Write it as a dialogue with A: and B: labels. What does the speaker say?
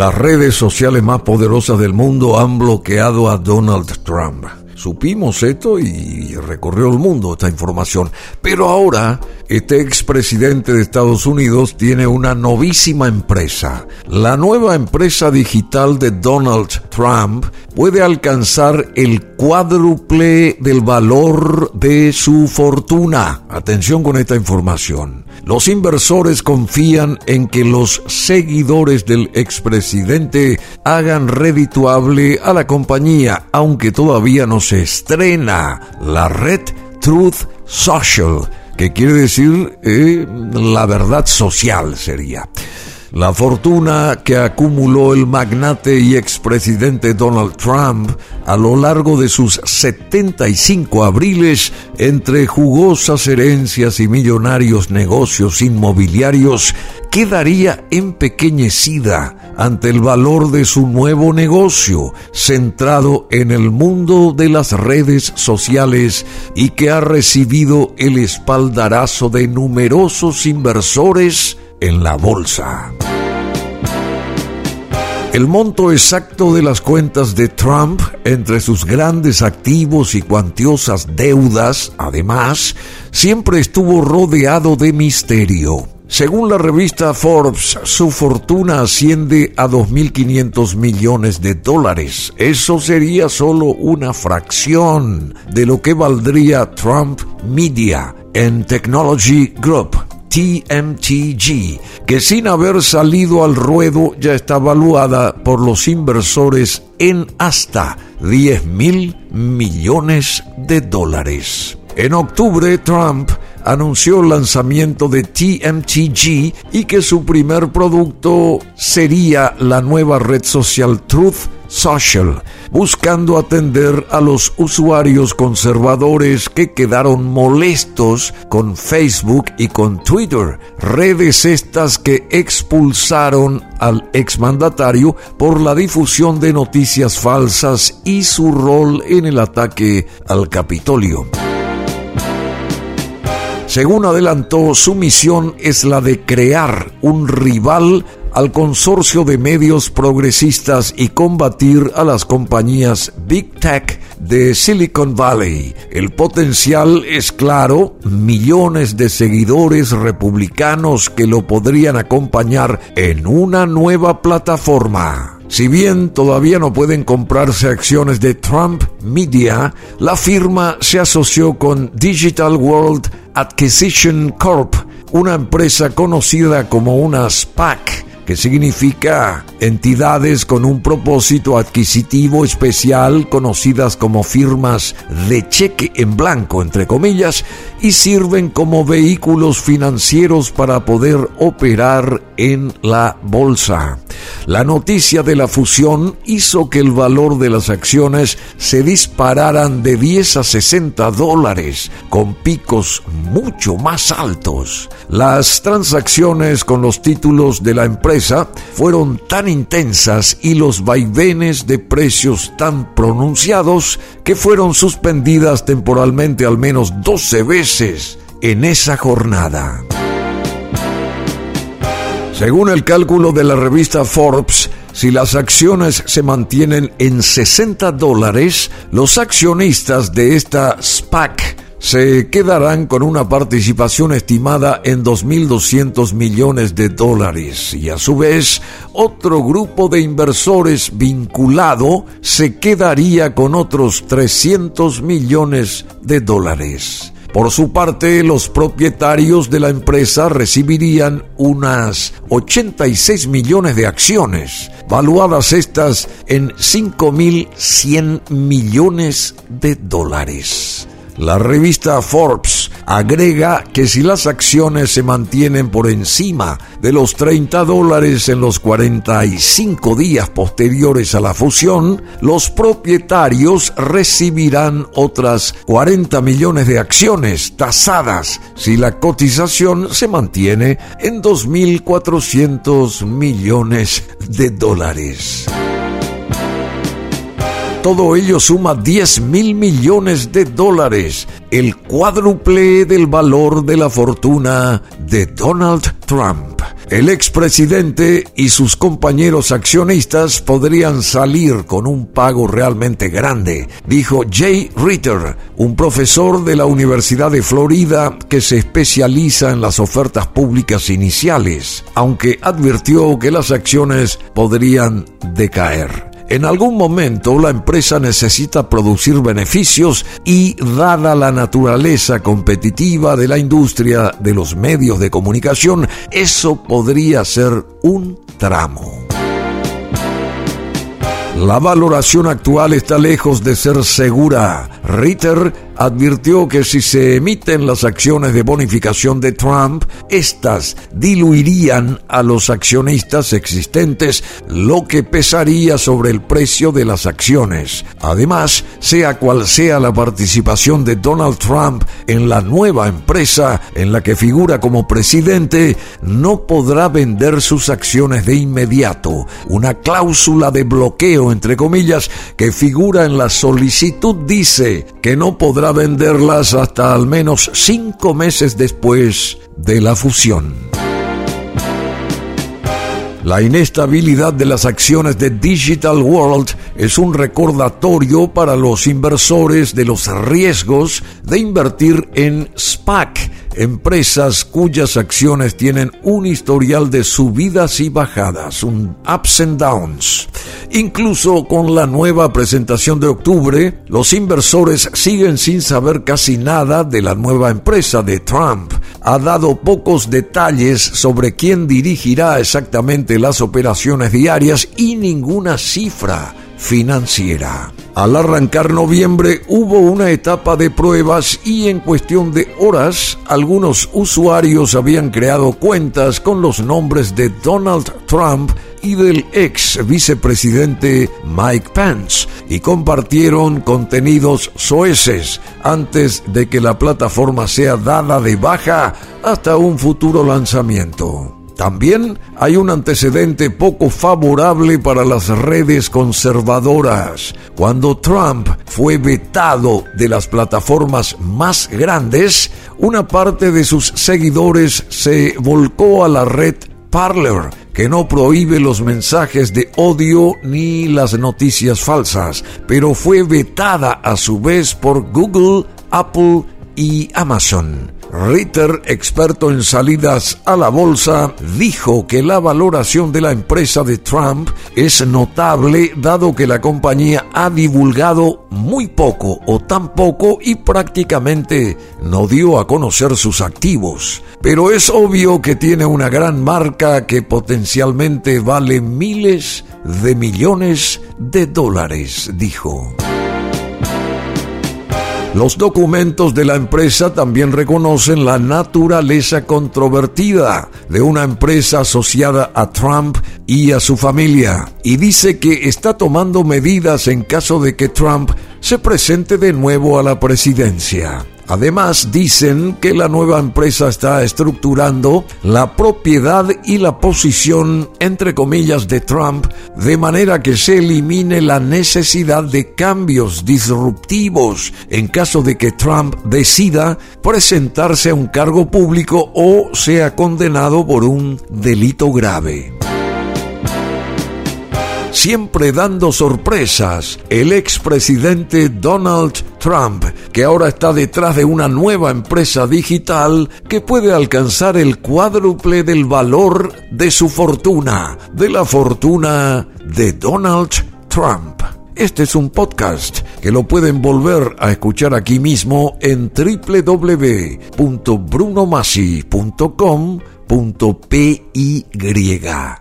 A: Las redes sociales más poderosas del mundo han bloqueado a Donald Trump. Supimos esto y recorrió el mundo esta información. Pero ahora, este expresidente de Estados Unidos tiene una novísima empresa. La nueva empresa digital de Donald Trump puede alcanzar el cuádruple del valor de su fortuna. Atención con esta información. Los inversores confían en que los seguidores del expresidente hagan redituable a la compañía, aunque todavía no se estrena la red Truth Social, que quiere decir eh, la verdad social sería. La fortuna que acumuló el magnate y expresidente Donald Trump a lo largo de sus 75 abriles entre jugosas herencias y millonarios negocios inmobiliarios quedaría empequeñecida ante el valor de su nuevo negocio centrado en el mundo de las redes sociales y que ha recibido el espaldarazo de numerosos inversores en la bolsa. El monto exacto de las cuentas de Trump entre sus grandes activos y cuantiosas deudas, además, siempre estuvo rodeado de misterio. Según la revista Forbes, su fortuna asciende a 2.500 millones de dólares. Eso sería solo una fracción de lo que valdría Trump Media en Technology Group TMTG, que sin haber salido al ruedo ya está valuada por los inversores en hasta 10 mil millones de dólares. En octubre, Trump anunció el lanzamiento de TMTG y que su primer producto sería la nueva red social Truth Social, buscando atender a los usuarios conservadores que quedaron molestos con Facebook y con Twitter, redes estas que expulsaron al exmandatario por la difusión de noticias falsas y su rol en el ataque al Capitolio. Según adelantó, su misión es la de crear un rival al consorcio de medios progresistas y combatir a las compañías Big Tech de Silicon Valley. El potencial es claro, millones de seguidores republicanos que lo podrían acompañar en una nueva plataforma. Si bien todavía no pueden comprarse acciones de Trump Media, la firma se asoció con Digital World Acquisition Corp, una empresa conocida como una SPAC que significa entidades con un propósito adquisitivo especial conocidas como firmas de cheque en blanco, entre comillas, y sirven como vehículos financieros para poder operar en la bolsa. La noticia de la fusión hizo que el valor de las acciones se dispararan de 10 a 60 dólares, con picos mucho más altos. Las transacciones con los títulos de la empresa fueron tan intensas y los vaivenes de precios tan pronunciados que fueron suspendidas temporalmente al menos 12 veces en esa jornada. Según el cálculo de la revista Forbes, si las acciones se mantienen en 60 dólares, los accionistas de esta SPAC se quedarán con una participación estimada en 2.200 millones de dólares y a su vez otro grupo de inversores vinculado se quedaría con otros 300 millones de dólares. Por su parte, los propietarios de la empresa recibirían unas 86 millones de acciones, valuadas estas en 5.100 millones de dólares. La revista Forbes agrega que si las acciones se mantienen por encima de los 30 dólares en los 45 días posteriores a la fusión, los propietarios recibirán otras 40 millones de acciones tasadas si la cotización se mantiene en 2.400 millones de dólares. Todo ello suma 10 mil millones de dólares, el cuádruple del valor de la fortuna de Donald Trump. el expresidente y sus compañeros accionistas podrían salir con un pago realmente grande, dijo Jay Ritter, un profesor de la Universidad de Florida que se especializa en las ofertas públicas iniciales, aunque advirtió que las acciones podrían decaer. En algún momento la empresa necesita producir beneficios y dada la naturaleza competitiva de la industria de los medios de comunicación, eso podría ser un tramo. La valoración actual está lejos de ser segura. Ritter advirtió que si se emiten las acciones de bonificación de Trump, estas diluirían a los accionistas existentes, lo que pesaría sobre el precio de las acciones. Además, sea cual sea la participación de Donald Trump en la nueva empresa en la que figura como presidente, no podrá vender sus acciones de inmediato. Una cláusula de bloqueo, entre comillas, que figura en la solicitud dice que no podrá venderlas hasta al menos cinco meses después de la fusión. La inestabilidad de las acciones de Digital World es un recordatorio para los inversores de los riesgos de invertir en SPAC, empresas cuyas acciones tienen un historial de subidas y bajadas, un ups and downs. Incluso con la nueva presentación de octubre, los inversores siguen sin saber casi nada de la nueva empresa de Trump. Ha dado pocos detalles sobre quién dirigirá exactamente las operaciones diarias y ninguna cifra financiera. Al arrancar noviembre hubo una etapa de pruebas y en cuestión de horas algunos usuarios habían creado cuentas con los nombres de Donald Trump y del ex vicepresidente Mike Pence y compartieron contenidos soeces antes de que la plataforma sea dada de baja hasta un futuro lanzamiento. También hay un antecedente poco favorable para las redes conservadoras. Cuando Trump fue vetado de las plataformas más grandes, una parte de sus seguidores se volcó a la red Parler, que no prohíbe los mensajes de odio ni las noticias falsas, pero fue vetada a su vez por Google, Apple y Amazon. Ritter, experto en salidas a la bolsa, dijo que la valoración de la empresa de Trump es notable dado que la compañía ha divulgado muy poco o tan poco y prácticamente no dio a conocer sus activos. Pero es obvio que tiene una gran marca que potencialmente vale miles de millones de dólares, dijo. Los documentos de la empresa también reconocen la naturaleza controvertida de una empresa asociada a Trump y a su familia y dice que está tomando medidas en caso de que Trump se presente de nuevo a la presidencia. Además, dicen que la nueva empresa está estructurando la propiedad y la posición, entre comillas, de Trump, de manera que se elimine la necesidad de cambios disruptivos en caso de que Trump decida presentarse a un cargo público o sea condenado por un delito grave siempre dando sorpresas, el expresidente Donald Trump, que ahora está detrás de una nueva empresa digital que puede alcanzar el cuádruple del valor de su fortuna, de la fortuna de Donald Trump. Este es un podcast que lo pueden volver a escuchar aquí mismo en www.brunomassi.com.py.